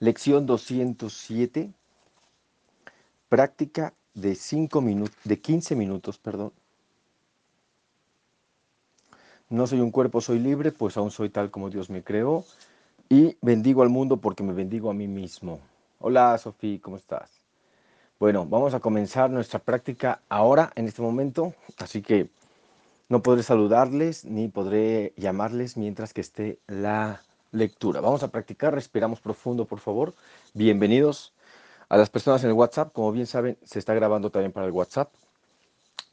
Lección 207. Práctica de, cinco de 15 minutos. Perdón. No soy un cuerpo, soy libre, pues aún soy tal como Dios me creó. Y bendigo al mundo porque me bendigo a mí mismo. Hola, Sofía, ¿cómo estás? Bueno, vamos a comenzar nuestra práctica ahora, en este momento. Así que no podré saludarles ni podré llamarles mientras que esté la lectura. Vamos a practicar, respiramos profundo, por favor. Bienvenidos a las personas en el WhatsApp. Como bien saben, se está grabando también para el WhatsApp.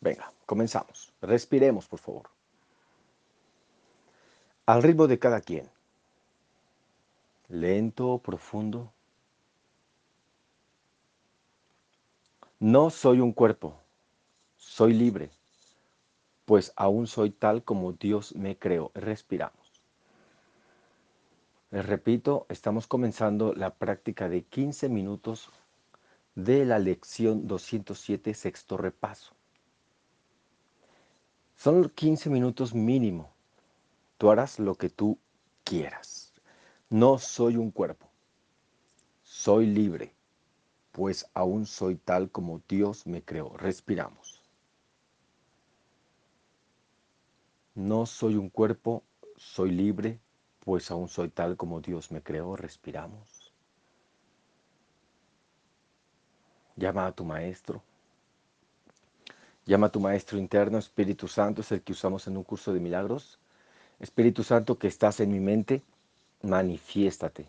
Venga, comenzamos. Respiremos, por favor. Al ritmo de cada quien. Lento, profundo. No soy un cuerpo, soy libre, pues aún soy tal como Dios me creó. Respiramos. Les repito, estamos comenzando la práctica de 15 minutos de la lección 207, sexto repaso. Son 15 minutos mínimo. Tú harás lo que tú quieras. No soy un cuerpo. Soy libre, pues aún soy tal como Dios me creó. Respiramos. No soy un cuerpo, soy libre, pues aún soy tal como Dios me creó, respiramos. Llama a tu maestro. Llama a tu maestro interno, Espíritu Santo, es el que usamos en un curso de milagros. Espíritu Santo que estás en mi mente, manifiéstate.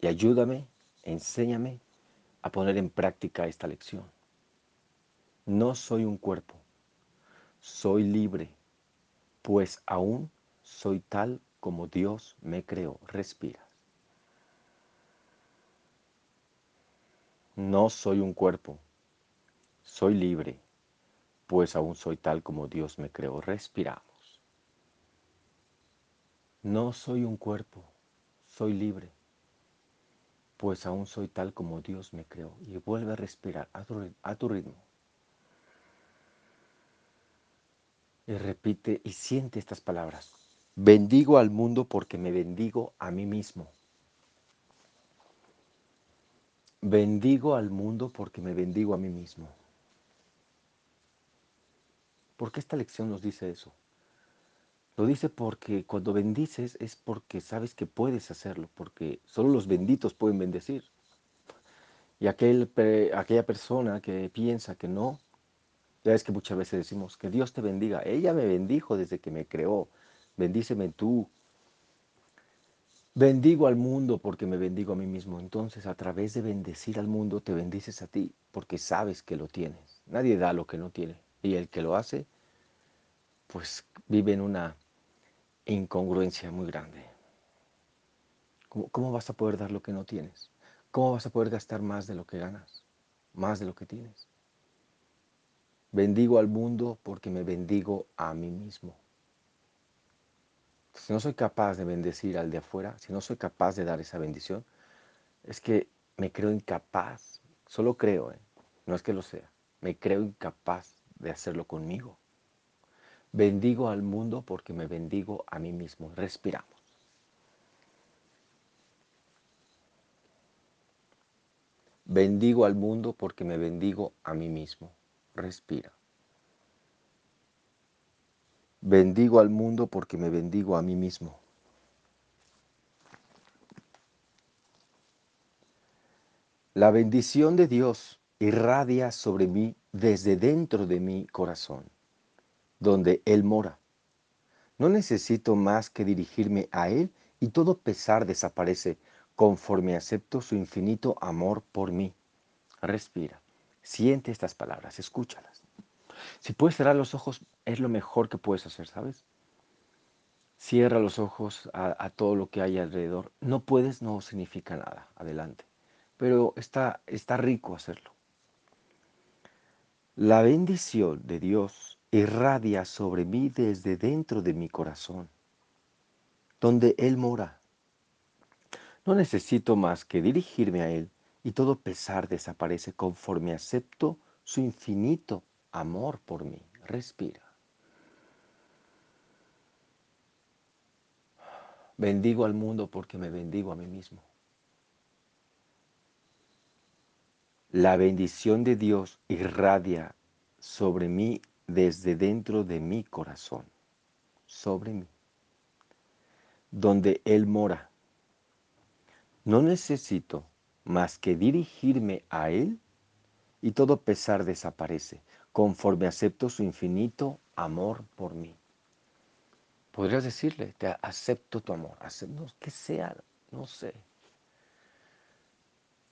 Y ayúdame, enséñame a poner en práctica esta lección. No soy un cuerpo, soy libre, pues aún soy tal como Dios me creó. Respira. No soy un cuerpo, soy libre, pues aún soy tal como Dios me creó. Respiramos. No soy un cuerpo, soy libre, pues aún soy tal como Dios me creó. Y vuelve a respirar a tu, a tu ritmo. Y repite y siente estas palabras. Bendigo al mundo porque me bendigo a mí mismo. Bendigo al mundo porque me bendigo a mí mismo. ¿Por qué esta lección nos dice eso? Lo dice porque cuando bendices es porque sabes que puedes hacerlo, porque solo los benditos pueden bendecir. Y aquel, aquella persona que piensa que no, ya es que muchas veces decimos que Dios te bendiga. Ella me bendijo desde que me creó bendíceme tú. Bendigo al mundo porque me bendigo a mí mismo. Entonces, a través de bendecir al mundo, te bendices a ti porque sabes que lo tienes. Nadie da lo que no tiene. Y el que lo hace, pues vive en una incongruencia muy grande. ¿Cómo, ¿Cómo, vas a poder dar lo que no tienes? ¿Cómo vas a poder gastar más de lo que ganas? Más de lo que tienes. Bendigo al mundo porque me bendigo a mí mismo. Si no soy capaz de bendecir al de afuera, si no soy capaz de dar esa bendición, es que me creo incapaz, solo creo, ¿eh? no es que lo sea, me creo incapaz de hacerlo conmigo. Bendigo al mundo porque me bendigo a mí mismo. Respiramos. Bendigo al mundo porque me bendigo a mí mismo. Respira. Bendigo al mundo porque me bendigo a mí mismo. La bendición de Dios irradia sobre mí desde dentro de mi corazón, donde Él mora. No necesito más que dirigirme a Él y todo pesar desaparece conforme acepto su infinito amor por mí. Respira, siente estas palabras, escúchalas. Si puedes cerrar los ojos, es lo mejor que puedes hacer, ¿sabes? Cierra los ojos a, todo lo que hay alrededor. No puedes, no significa nada. Adelante. Pero está, está rico hacerlo. La bendición de Dios irradia sobre mí desde dentro de mi corazón, donde Él mora. No necesito más que dirigirme a Él y todo pesar desaparece conforme acepto su infinito amor por mí. Respira. Bendigo al mundo porque me bendigo a mí mismo. La bendición de Dios irradia sobre mí desde dentro de mi corazón, sobre mí, donde Él mora. No necesito más que dirigirme a Él y todo pesar desaparece, conforme acepto su infinito amor por mí. Podrías decirle, te acepto tu amor, acepto, que sea, no sé,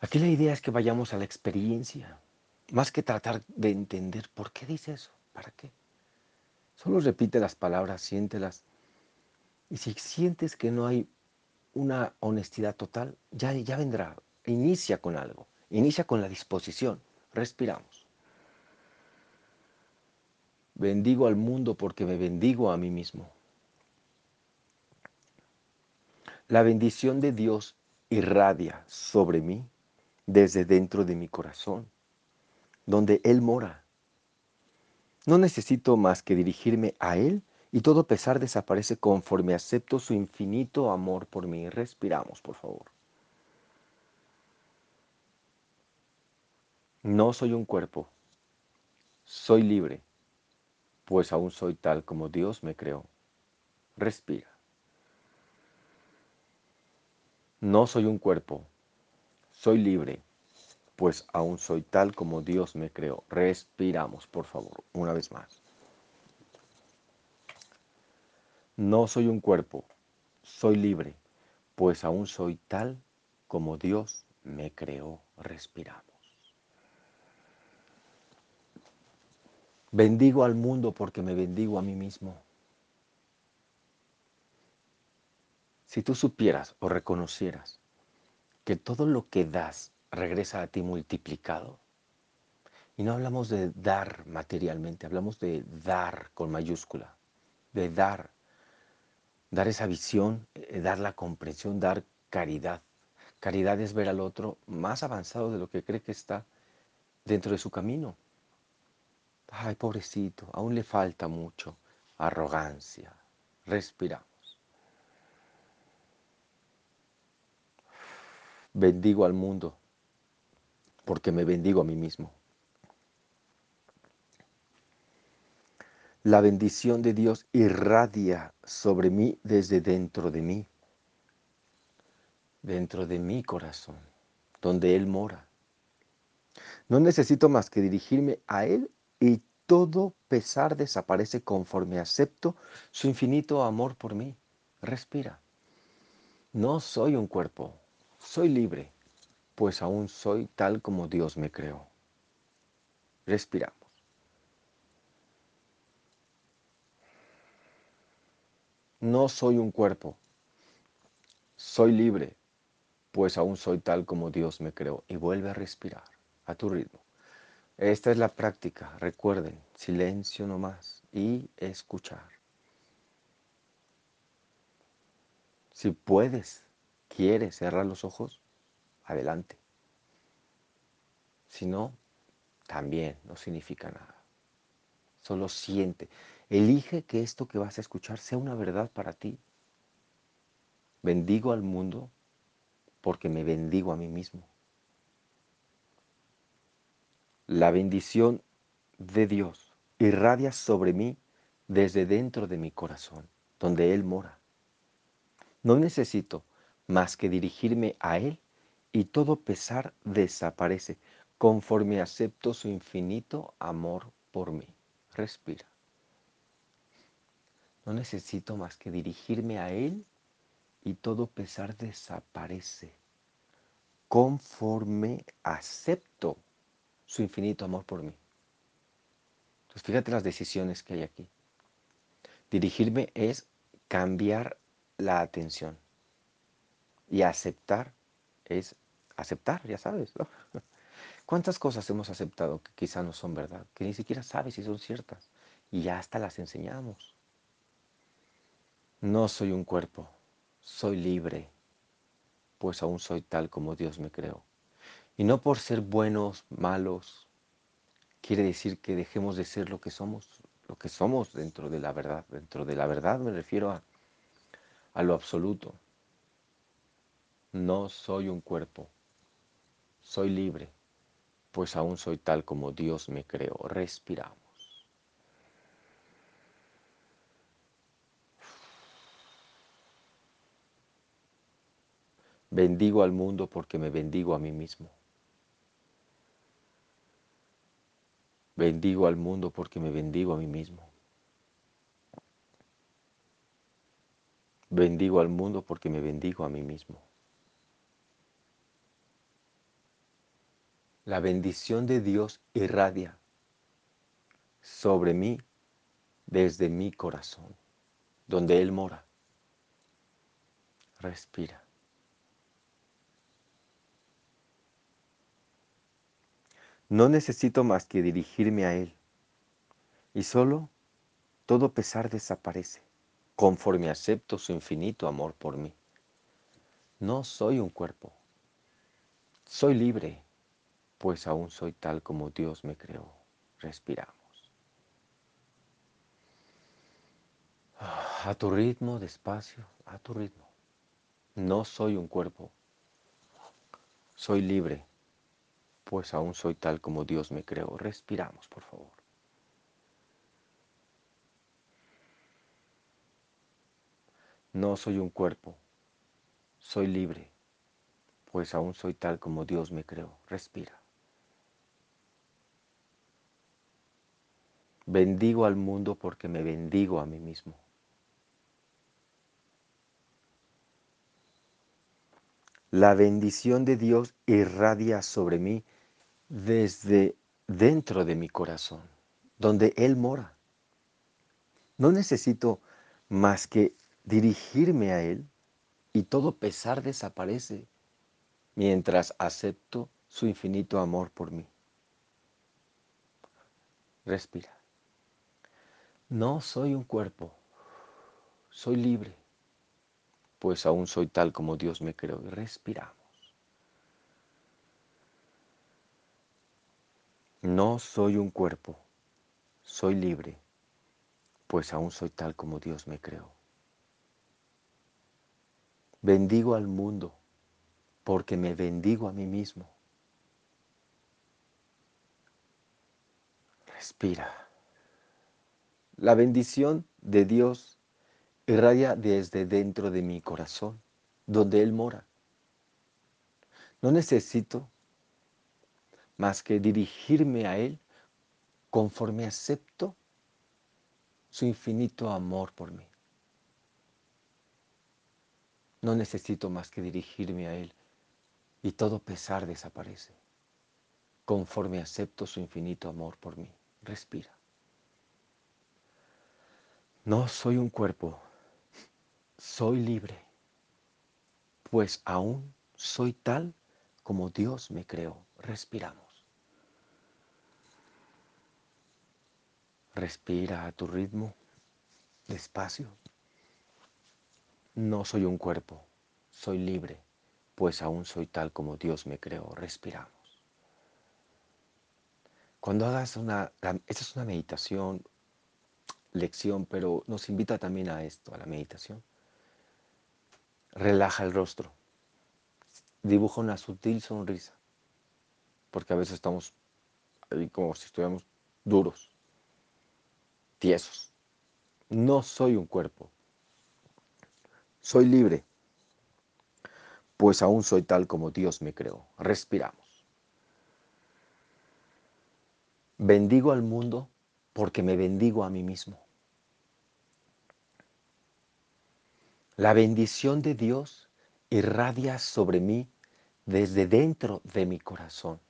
Aquí la idea es que vayamos a la experiencia, más que tratar de entender por qué dice eso, para qué. Solo repite las palabras, siéntelas. Y si sientes que no hay una honestidad total, ya, ya vendrá. Inicia con algo, inicia con la disposición. Respiramos. Bendigo al mundo porque me bendigo a mí mismo. La bendición de Dios irradia sobre mí desde dentro de mi corazón, donde Él mora. No necesito más que dirigirme a Él y todo pesar desaparece conforme acepto su infinito amor por mí. Respiramos, por favor. No soy un cuerpo, soy libre, pues aún soy tal como Dios me creó. Respira. No soy un cuerpo, soy libre, pues aún soy tal como Dios me creó. Respiramos, por favor, una vez más. No soy un cuerpo, soy libre, pues aún soy tal como Dios me creó. Respiramos. Bendigo al mundo porque me bendigo a mí mismo. Si tú supieras o reconocieras que todo lo que das regresa a ti multiplicado. Y no hablamos de dar materialmente, hablamos de dar con mayúscula, de dar, dar esa visión, eh, dar la comprensión, dar caridad. Caridad es ver al otro más avanzado de lo que cree que está dentro de su camino. Ay, pobrecito, aún le falta mucho. Arrogancia. Respira. bendigo al mundo, porque me bendigo a mí mismo. La bendición de Dios irradia sobre mí desde dentro de mí, dentro de mi corazón, donde Él mora. No necesito más que dirigirme a Él y todo pesar desaparece conforme acepto su infinito amor por mí. Respira. No soy un cuerpo, soy libre, pues aún soy tal como Dios me creó. Respiramos. No soy un cuerpo, soy libre, pues aún soy tal como Dios me creó. Y vuelve a respirar a tu ritmo. Esta es la práctica, recuerden, silencio nomás y escuchar. Si puedes, ¿Quieres cerrar los ojos? Adelante. Si no, también no significa nada. Solo siente. Elige que esto que vas a escuchar sea una verdad para ti. Bendigo al mundo porque me bendigo a mí mismo. La bendición de Dios irradia sobre mí desde dentro de mi corazón, donde Él mora. No necesito más que dirigirme a Él y todo pesar desaparece conforme acepto su infinito amor por mí. Respira. No necesito más que dirigirme a Él y todo pesar desaparece conforme acepto su infinito amor por mí. Entonces fíjate las decisiones que hay aquí. Dirigirme es cambiar la atención. Y aceptar es aceptar, ya sabes. ¿Cuántas cosas hemos aceptado que quizá no son verdad, que ni siquiera sabes si son ciertas y ya hasta las enseñamos? No soy un cuerpo, soy libre, pues aún soy tal como Dios me creó. Y no por ser buenos, malos, quiere decir que dejemos de ser lo que somos, lo que somos dentro de la verdad. Dentro de la verdad me refiero a, a lo absoluto, no soy un cuerpo, soy libre, pues aún soy tal como Dios me creó. Respiramos. Bendigo al mundo porque me bendigo a mí mismo. Bendigo al mundo porque me bendigo a mí mismo. Bendigo al mundo porque me bendigo a mí mismo. La bendición de Dios irradia sobre mí desde mi corazón, donde Él mora. Respira. No necesito más que dirigirme a Él. Y solo todo pesar desaparece conforme acepto su infinito amor por mí. No soy un cuerpo. Soy libre, pues aún soy tal como Dios me creó. Respiramos. A tu ritmo, despacio, a tu ritmo. No soy un cuerpo. Soy libre pues aún soy tal como Dios me creó. Respiramos, por favor. No soy un cuerpo, soy libre, pues aún soy tal como Dios me creó. Respira. Bendigo al mundo porque me bendigo a mí mismo. La bendición de Dios irradia sobre mí desde dentro de mi corazón, donde Él mora. No necesito más que dirigirme a Él y todo pesar desaparece mientras acepto su infinito amor por mí. Respira. No soy un cuerpo, soy libre, pues aún soy tal como Dios me creó. Respiramos. No soy un cuerpo, soy libre, pues aún soy tal como Dios me creó. Bendigo al mundo, porque me bendigo a mí mismo. Respira. La bendición de Dios irradia desde dentro de mi corazón, donde Él mora. No necesito más que dirigirme a Él conforme acepto su infinito amor por mí. No necesito más que dirigirme a Él y todo pesar desaparece conforme acepto su infinito amor por mí. Respira. No soy un cuerpo, soy libre, pues aún soy tal como Dios me creó. Respiramos. Respira a tu ritmo, despacio. No soy un cuerpo, soy libre, pues aún soy tal como Dios me creó. Respiramos. Cuando hagas una, esta es una meditación, lección, pero nos invita también a esto, a la meditación. Relaja el rostro, dibuja una sutil sonrisa, porque a veces estamos como si estuviéramos duros tiesos. No soy un cuerpo. Soy libre, pues aún soy tal como Dios me creó. Respiramos. Bendigo al mundo porque me bendigo a mí mismo. La bendición de Dios irradia sobre mí desde dentro de mi corazón.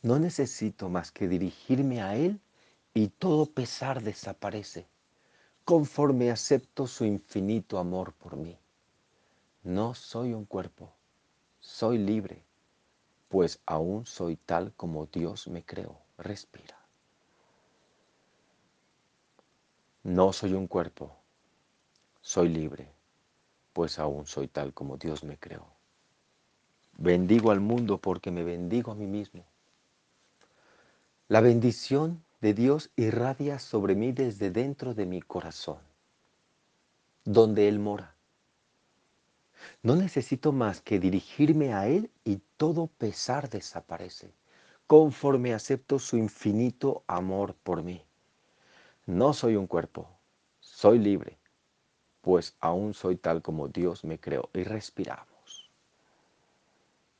No necesito más que dirigirme a Él y todo pesar desaparece conforme acepto su infinito amor por mí. No soy un cuerpo, soy libre, pues aún soy tal como Dios me creó. Respira. No soy un cuerpo, soy libre, pues aún soy tal como Dios me creó. Bendigo al mundo porque me bendigo a mí mismo. La bendición de Dios irradia sobre mí desde dentro de mi corazón, donde Él mora. No necesito más que dirigirme a Él y todo pesar desaparece, conforme acepto su infinito amor por mí. No soy un cuerpo, soy libre, pues aún soy tal como Dios me creó y respiramos.